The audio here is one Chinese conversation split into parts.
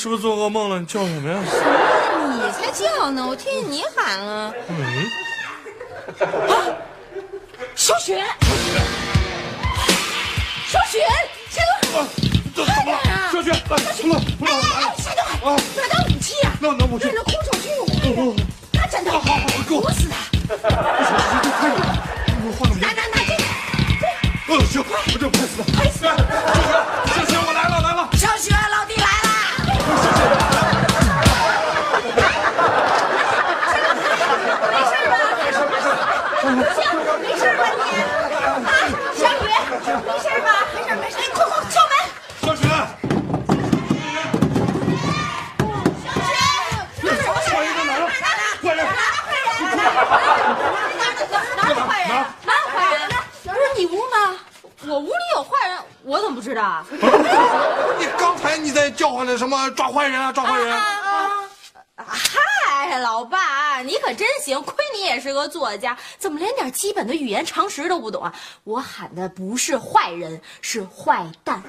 是不是做噩梦了？你叫什么呀？什么你才叫呢！我听见你喊了。嗯，小雪，小雪，小雪，这怎么了？小雪，哎，不了，不了，哎，夏东海，拿到武器啊！那那我去带着空手去我拿枕头，好好好，给我死他！那什么？抓坏人啊，抓坏人！啊！嗨，老爸，你可真行，亏你也是个作家，怎么连点基本的语言常识都不懂啊？我喊的不是坏人，是坏蛋。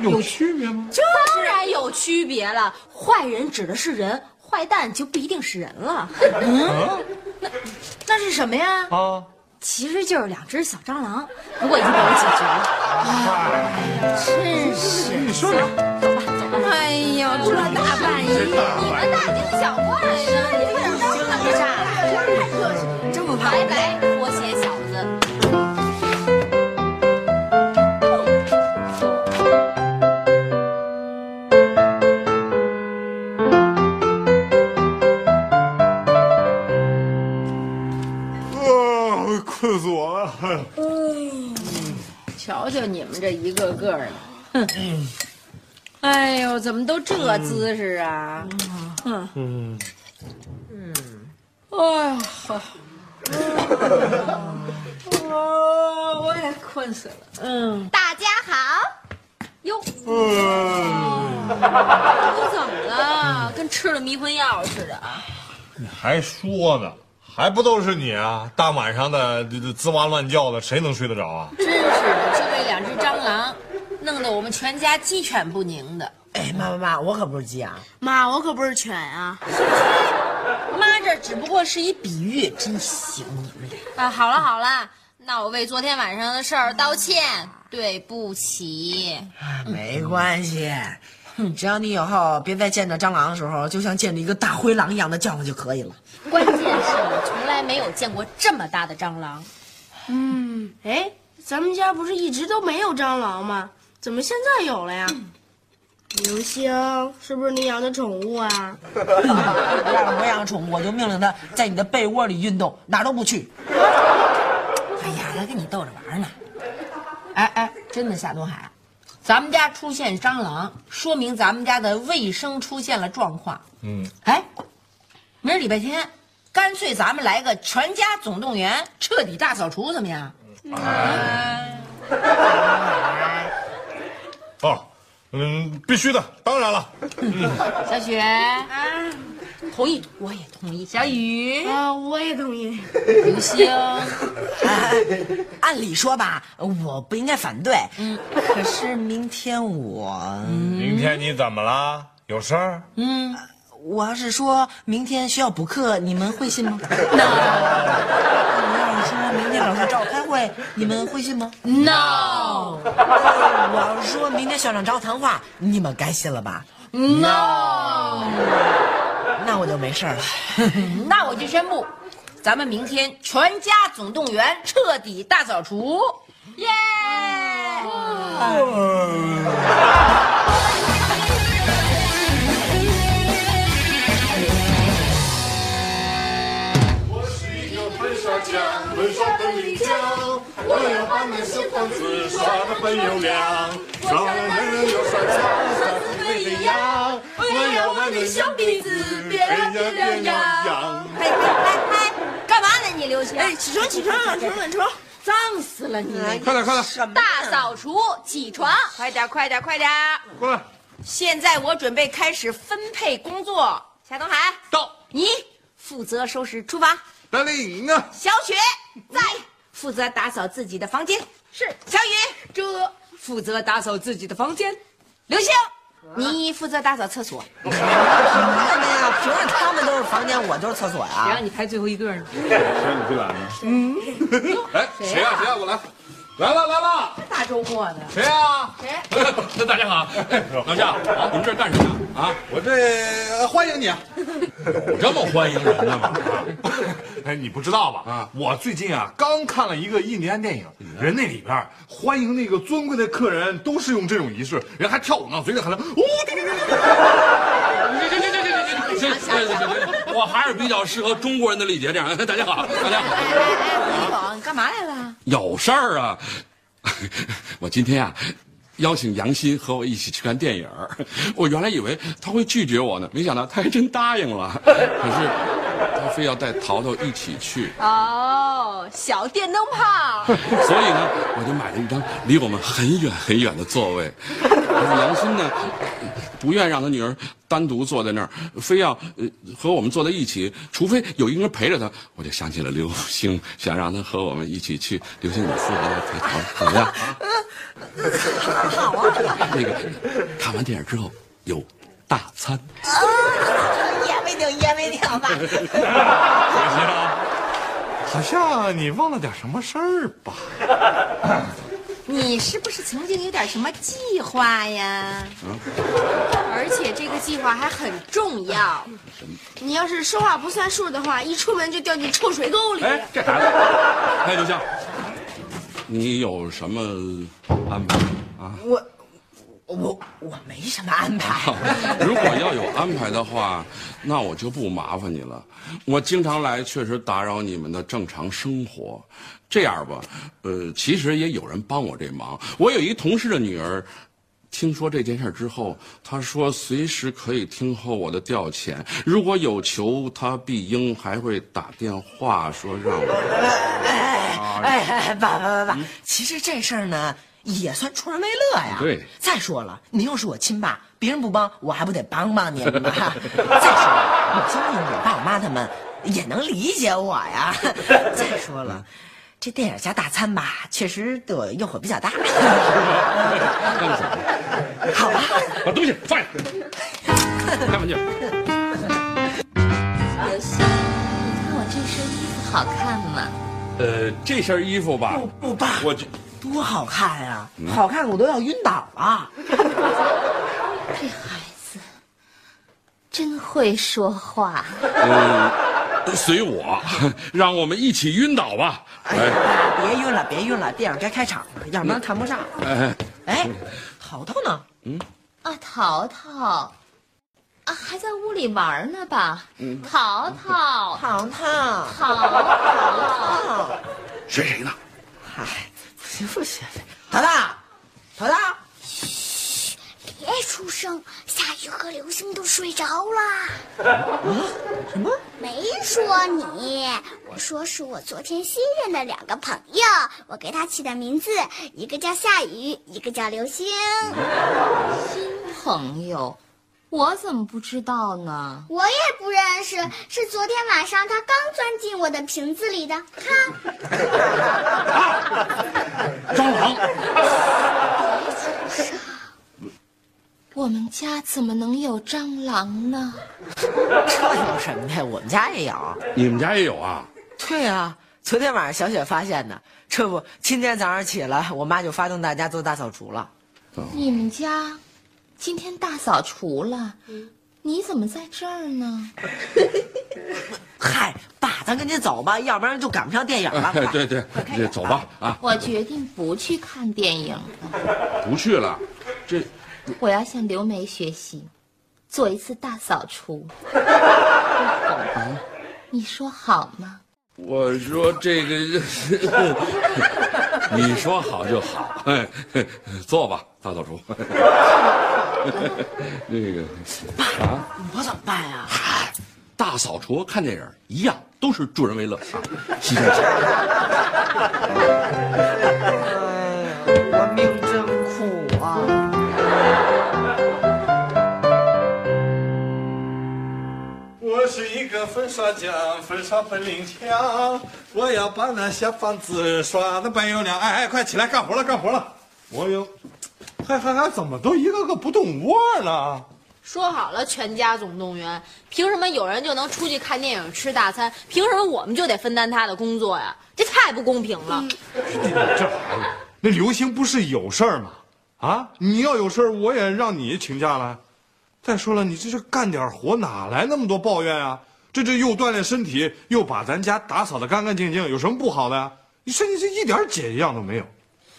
有区别吗？当然有区别了，坏人指的是人，坏蛋就不一定是人了。嗯，那那是什么呀？啊，其实就是两只小蟑螂，不过已经被我解决。了。真是，你说你哎呦，这大半夜，你们大惊小怪你们这一个个的，哼！哎呦，怎么都这姿势啊？哼！嗯，哎呀，好，哦，我也困死了。嗯，大家好。哟，嗯，都怎么了？跟吃了迷魂药似的啊！你还说呢？还不都是你啊？大晚上的这这吱哇乱叫的，谁能睡得着啊？真是的，就为两只蟑螂，弄得我们全家鸡犬不宁的。哎，妈妈妈，我可不是鸡啊！妈，我可不是犬啊！妈，这只不过是一比喻，真行你们俩。啊，好了好了，那我为昨天晚上的事儿道歉，对不起。没关系，只要你以后别再见着蟑螂的时候，就像见着一个大灰狼一样的叫唤就可以了。关键是我从来没有见过这么大的蟑螂。嗯，哎，咱们家不是一直都没有蟑螂吗？怎么现在有了呀？明星，是不是你养的宠物啊？要是我养宠物，我就命令它在你的被窝里运动，哪儿都不去。哎呀，他跟你逗着玩呢。哎哎，真的，夏东海，咱们家出现蟑螂，说明咱们家的卫生出现了状况。嗯，哎，明儿礼拜天，干脆咱们来个全家总动员，彻底大扫除，怎么样？哦，嗯，必须的，当然了。小雪。啊，同意，我也同意。小雨，啊，我也同意。刘星，哎 按理说吧，我不应该反对。嗯，可是明天我，明天你怎么了？有事儿？嗯，我要是说明天需要补课，你们会信吗？那我要是说明天老师找我开会，你们会信吗？No 我要是说明天校长找我谈话，你们该信了吧？No，没事了。那我就宣布，咱们明天全家总动员，彻底大扫除，耶！文耍本领强，我要把那子耍的很有良，耍的人人有一样，我要我的小鼻子变呀变呀哎哎哎哎，干嘛呢你刘星？哎，起床起床，晚床晚床。脏死了你！快点快点，大扫除，起床！快点，快点，快点！过来，现在我准备开始分配工作。夏东海，到，你负责收拾厨房。小雪在，负责打扫自己的房间。是小雨，这负责打扫自己的房间。刘星，你负责打扫厕所。凭什么呀？凭什么他们都是房间，我都是厕所呀谁？让你排最后一个呢？谁让你最懒呢？嗯，哎，谁呀？谁呀？我来，来了来了，大周末的，谁啊？谁 大家好，老夏，你们这儿干什么呀？啊，我这欢迎你啊！有这么欢迎人的吗？哎，你不知道吧？啊我最近啊刚看了一个印第安电影，人那里边欢迎那个尊贵的客人都是用这种仪式，人还跳舞呢，嘴里喊着哦，对对对对对行行行行行行行行行行，我还是比较适合中国人的礼节，这样。大家好，大家好。李总，你干嘛来了？有事儿啊！我今天啊，邀请杨欣和我一起去看电影。我原来以为他会拒绝我呢，没想到他还真答应了。可是他非要带淘淘一起去，哦，小电灯泡。所以呢，我就买了一张离我们很远很远的座位。可 是杨欣呢，不愿让他女儿单独坐在那儿，非要呃和我们坐在一起，除非有一个人陪着他。我就想起了刘星，想让他和我们一起去。刘星，你负责的怎么样？好啊。那个看完电影之后有大餐。也没顶，烟没定吧？好像你忘了点什么事儿吧？你是不是曾经有点什么计划呀？而且这个计划还很重要。你要是说话不算数的话，一出门就掉进臭水沟里。哎，这孩子，哎，刘星，你有什么安排啊？我我我没什么安排。如果要有安排的话，那我就不麻烦你了。我经常来，确实打扰你们的正常生活。这样吧，呃，其实也有人帮我这忙。我有一同事的女儿，听说这件事之后，她说随时可以听候我的调遣。如果有求，她必应还会打电话说让我。哎哎，爸爸爸爸，其实这事儿呢也算助人为乐呀。对再说了，您又是我亲爸，别人不帮我还不得帮帮您吗？再说了，我相信我爸我妈他们也能理解我呀。再说了。这电影加大餐吧，确实对我诱惑比较大。好吧，把东西放下，开门去。刘星，你看我这身衣服好看吗？呃，这身衣服吧，不爸，我就多好看呀、好看我都要晕倒了。这孩子真会说话。随我，让我们一起晕倒吧。哎呀，别晕了，别晕了，电影该开场了，要不然谈不上。哎，哎，淘淘呢？啊，淘淘，啊，还在屋里玩呢吧？淘淘，淘淘，淘淘，谁谁呢？嗨，不行不行，淘淘，淘淘，别出声，夏雨和刘星都睡着了。啊什么？没说你，我说是我昨天新认的两个朋友，我给他起的名字，一个叫夏雨，一个叫刘星。新朋友，我怎么不知道呢？我也不认识，是昨天晚上他刚钻进我的瓶子里的。看，蟑螂。我们家怎么能有蟑螂呢？这有什么呀？我们家也有。你们家也有啊？对啊，昨天晚上小雪发现的。这不，今天早上起来，我妈就发动大家做大扫除了。你们家今天大扫除了，你怎么在这儿呢？嗨，爸，咱赶紧走吧，要不然就赶不上电影了。快 对对，这走吧啊！我决定不去看电影了，不去了，这我要向刘梅学习，做一次大扫除。你说好吗？我说这个，你说好就好，哎，坐吧，大扫除。那个啊，我怎么办呀？嗨，大扫除看电影一样，都是助人为乐啊，牺牲粉刷匠，粉刷本领强，我要把那小房子刷的白又亮。哎哎，快起来干活了，干活了！我有，还还还怎么都一个个不动窝呢？说好了全家总动员，凭什么有人就能出去看电影、吃大餐？凭什么我们就得分担他的工作呀？这太不公平了！你这孩子，那刘星不是有事儿吗？啊，你要有事儿，我也让你请假了。再说了，你这是干点活，哪来那么多抱怨啊？这这又锻炼身体，又把咱家打扫的干干净净，有什么不好的呀？你身体这一点解样都没有。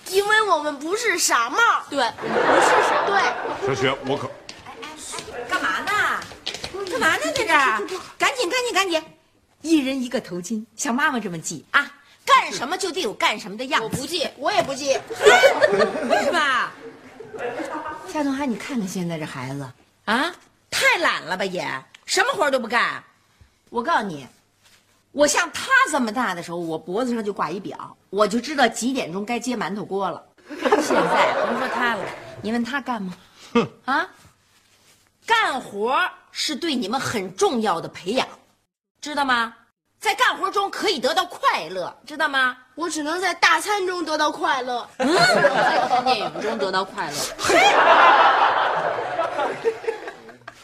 因为我们不是傻帽。对，不是傻。对，小雪，我可哎哎干嘛呢？干嘛呢？在这儿？赶紧，赶紧，赶紧！一人一个头巾，像妈妈这么系啊！干什么就得有干什么的样子。我不系，我也不系。为什么？夏东海，你看看现在这孩子啊，太懒了吧也，什么活都不干。我告诉你，我像他这么大的时候，我脖子上就挂一表，我就知道几点钟该接馒头锅了。现在甭说他了，你问他干吗？哼啊，干活是对你们很重要的培养，知道吗？在干活中可以得到快乐，知道吗？我只能在大餐中得到快乐。嗯在看电影中得到快乐。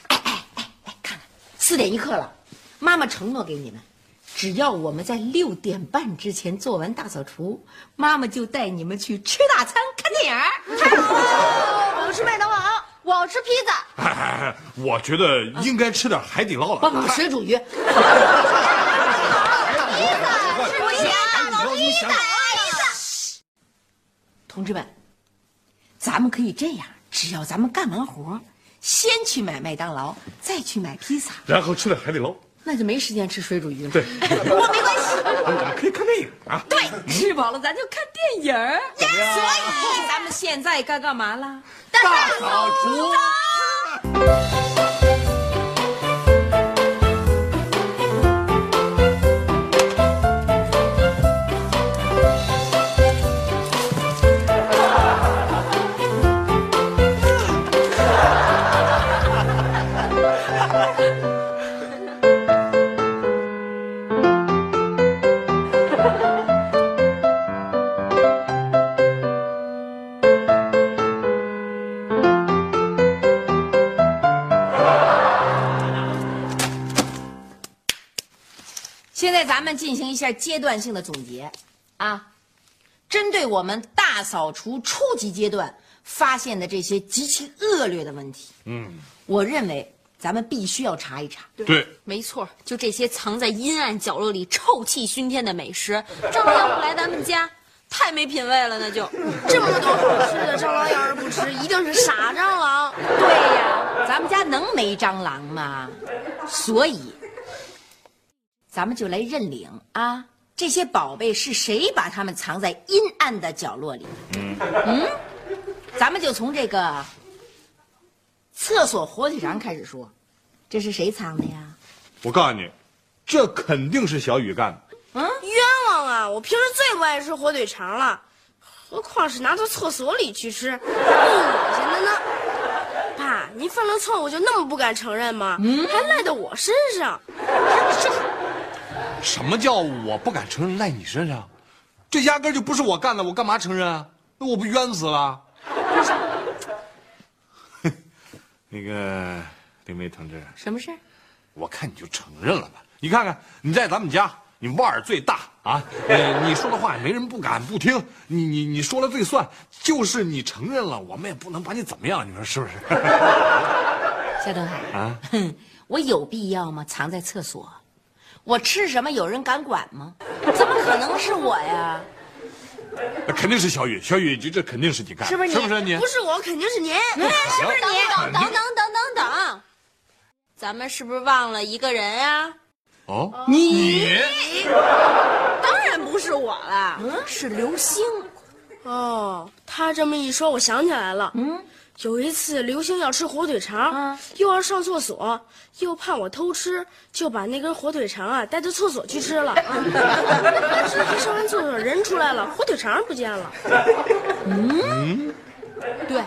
哎哎哎哎，看看四点一刻了，妈妈承诺给你们，只要我们在六点半之前做完大扫除，妈妈就带你们去吃大餐、看电影。太好了，我要吃麦当劳，我要吃披萨。哎哎哎，我觉得应该吃点海底捞了。不不，水煮鱼。同志们，咱们可以这样，只要咱们干完活，先去买麦当劳，再去买披萨，然后吃点海底捞。那就没时间吃水煮鱼了。对，我没关系。我们可以看电影啊。对，吃饱了咱就看电影儿。所以咱们现在该干嘛了？大扫除。咱们进行一下阶段性的总结，啊，针对我们大扫除初级阶段发现的这些极其恶劣的问题，嗯，我认为咱们必须要查一查。对，没错，就这些藏在阴暗角落里、臭气熏天的美食，蟑螂要不来咱们家，太没品位了，那就。这么多好吃的，蟑螂要是不吃，一定是傻蟑螂。对呀，咱们家能没蟑螂吗？所以，咱们就来认领啊，这些宝贝是谁把它们藏在阴暗的角落里？嗯咱们就从这个厕所火腿肠开始说，这是谁藏的呀？我告诉你，这肯定是小雨干的。嗯冤枉啊！我平时最不爱吃火腿肠了，何况是拿到厕所里去吃，够恶心的呢。爸，您犯了错误就那么不敢承认吗？嗯还赖到我身上。什么叫我不敢承认赖你身上？这压根儿就不是我干的，我干嘛承认啊？那我不冤死了？那个林梅同志，什么事儿？我看你就承认了吧。你看看你在咱们家，你腕儿最大啊，呃，你说的话也没人不敢不听，你你你说了最算，就是你承认了，我们也不能把你怎么样，你说是不是？夏东海啊，哼，我有必要吗？藏在厕所，我吃什么有人敢管吗？怎么可能是我呀？肯定是小雨，小雨，这这肯定是你干的，是不是你是不是你？不是我，肯定是您。是不是等你？等等等等等等，咱们是不是忘了一个人啊？哦，你当然不是我了，嗯是刘星。哦，他这么一说，我想起来了。嗯，有一次刘星要吃火腿肠，又要上厕所，又怕我偷吃，就把那根火腿肠啊带到厕所去吃了。可是他上完厕所人出来了，火腿肠不见了。嗯对，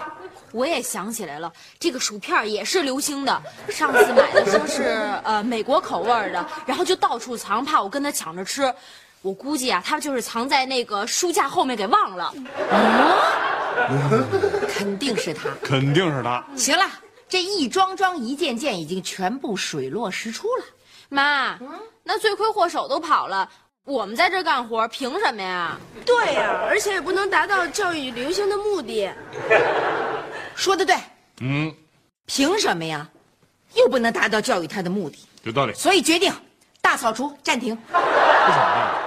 我也想起来了，这个薯片也是刘星的。上次买的说是呃美国口味的，然后就到处藏，怕我跟他抢着吃。我估计啊，他就是藏在那个书架后面给忘了。肯定是他。肯定是他。行了，这一桩桩一件件已经全部水落石出了。妈，那罪魁祸首都跑了，我们在这干活，凭什么呀？对呀、而且也不能达到教育刘星的目的。说的对，嗯，凭什么呀？又不能达到教育他的目的，有道理。所以决定大扫除暂停。不扫了。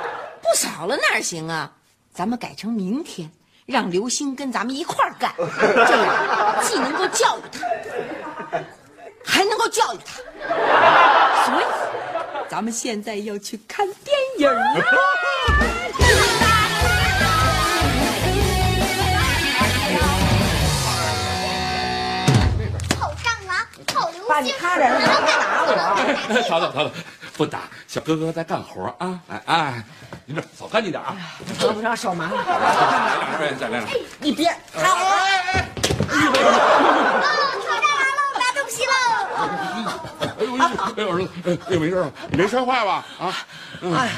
不扫了哪行啊？咱们改成明天，让刘星跟咱们一块儿干，这样既能够教育他，还能够教育他。所以，咱们现在要去看电影了。好蟑螂，好流星！爸，你看着，你别打我。好的好的，不打，小哥哥在干活啊！哎哎，您这扫干净点啊！合不上手麻烦。来两遍，再来两遍。你别哎哎哎。哦，吵蟑螂喽，拿东西喽！哎呦，哎呦，儿子，哎呦，没事吧？你没摔坏吧？啊，哎呀。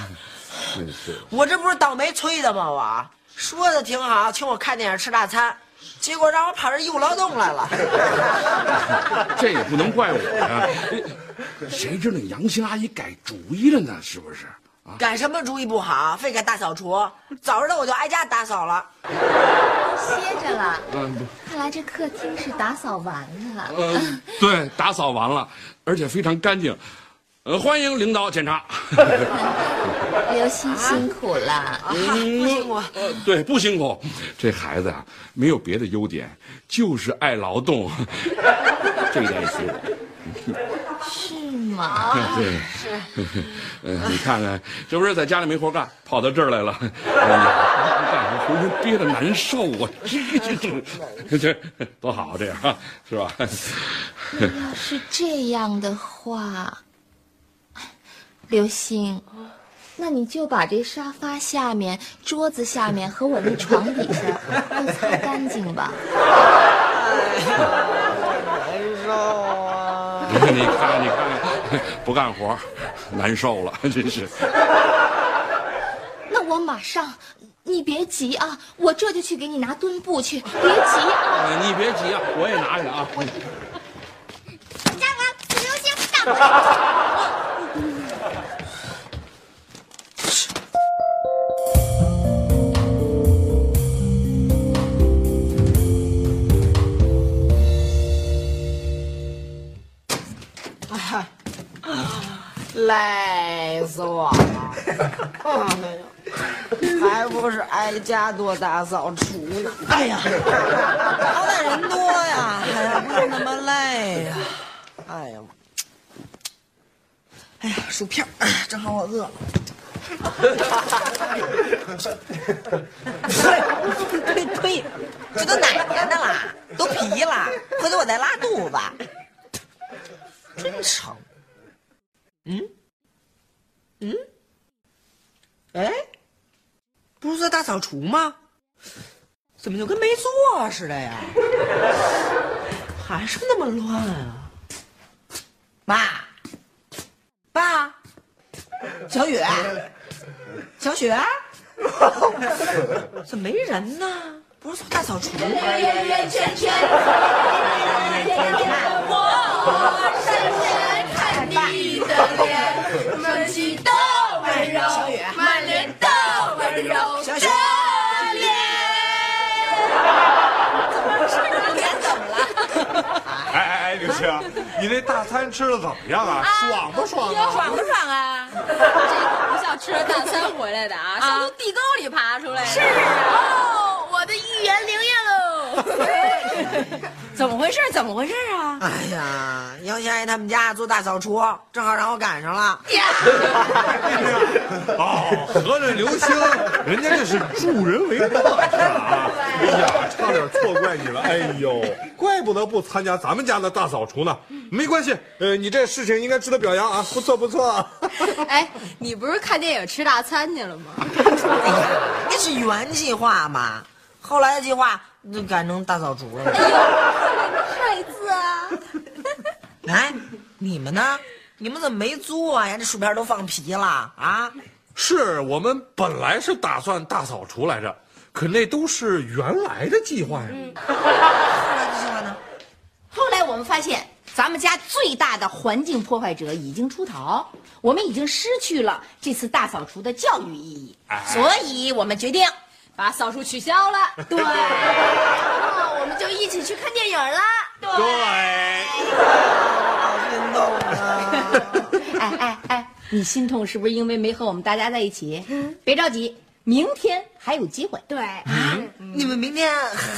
我这不是倒霉催的吗？我说的挺好，请我看电影吃大餐，结果让我跑这义务劳动来了。这也不能怪我呀、谁知道杨兴阿姨改主意了呢？是不是？啊，改什么主意不好，非改大扫除。早知道我就挨家打扫了。歇着了，嗯，不看来这客厅是打扫完了。呃，对，打扫完了，而且非常干净。呃，欢迎领导检查。刘星辛苦了，不辛苦。呃，对，不辛苦。这孩子啊，没有别的优点，就是爱劳动。这一点也随我。是吗？对，是。呃，你看看，这不是在家里没活干，跑到这儿来了。哎呀，干活浑身憋得难受啊！这这这这多好啊，这样啊，是吧？要是这样的话，刘星，那你就把这沙发下面、桌子下面和我那床底下都擦干净吧。难受啊！你看，你看，你看，不干活，难受了，真是。那我马上，你别急啊，我这就去给你拿墩布去，别急你别急啊，我也拿去啊。星，大累死我了！还不是挨家多大扫除呢？哎呀，好歹人多呀，哎呀，不用那么累呀。哎呀，哎呀，薯片，正好我饿了。呸呸，这都哪年的啦？都皮了，回头我再拉肚子。真成。嗯，嗯，哎，不是在大扫除吗？怎么就跟没做似的呀？还是那么乱啊！妈，爸，小雨，小雪，怎么没人呢？不是做大扫除吗？圆圆圈圈，圆圆圈圈，我你的脸，满心的温柔，满脸的温柔，小雪这脸。脸怎么了？哎哎哎，刘星，你那大餐吃的怎么样啊？爽不爽啊？爽不爽啊？这可不像吃了大餐回来的啊，像从地沟里爬出来的。是啊，哦，我的预言灵验喽！怎么回事？怎么回事啊？哎呀，杨先生他们家做大扫除，正好让我赶上了。哦，合着刘星，人家这是助人为大事啊！哎呀，差点错怪你了。哎呦，怪不得不参加咱们家的大扫除呢。没关系，呃，你这事情应该值得表扬啊，不错不错。哎，你不是看电影吃大餐去了吗？哎呀，那是原计划嘛，后来的计划就改成大扫除了。哎呦，孩子啊！哎，你们呢？你们怎么没做呀？这薯片都放皮了啊！是我们本来是打算大扫除来着，可那都是原来的计划呀。后来的计划呢？后来我们发现，咱们家最大的环境破坏者已经出逃，我们已经失去了这次大扫除的教育意义，所以我们决定把扫除取消了。对，那我们就一起去看电影了。对，好心动啊！哎哎哎，你心痛是不是因为没和我们大家在一起？别着急，明天还有机会。对，你们明天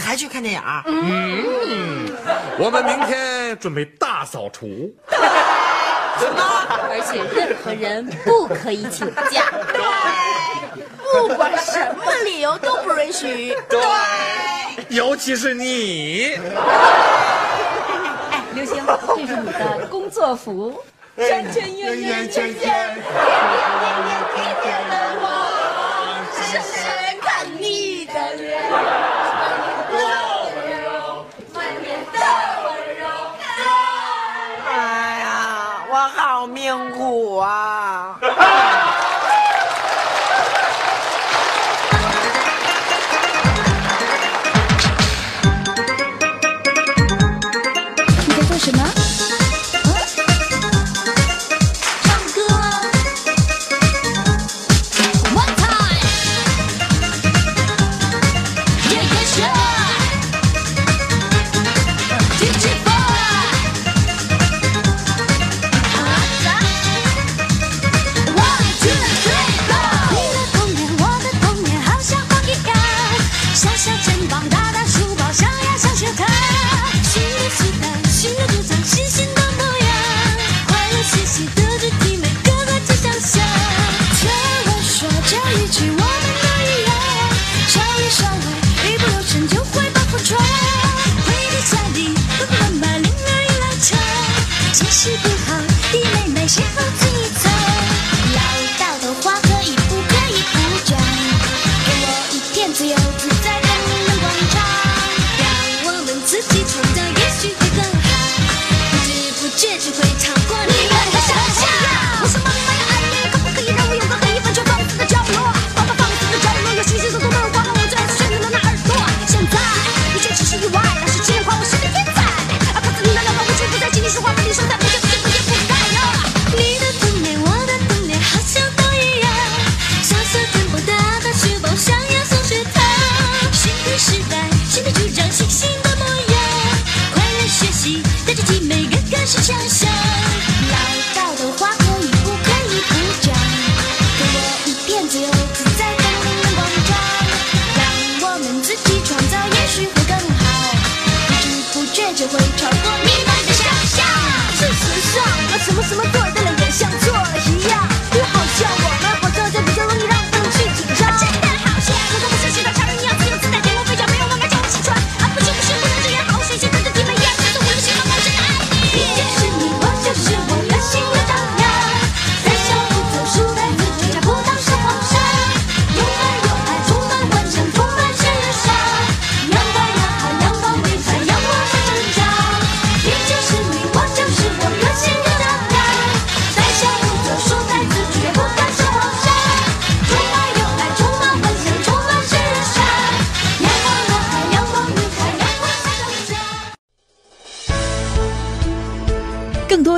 还去看电影？嗯我们明天准备大扫除。什么而且任何人不可以请假。不管什么理由都不允许。对，尤其是你。哎，刘星，这是你的工作服。圈圈圆圆圈圈，天天的我，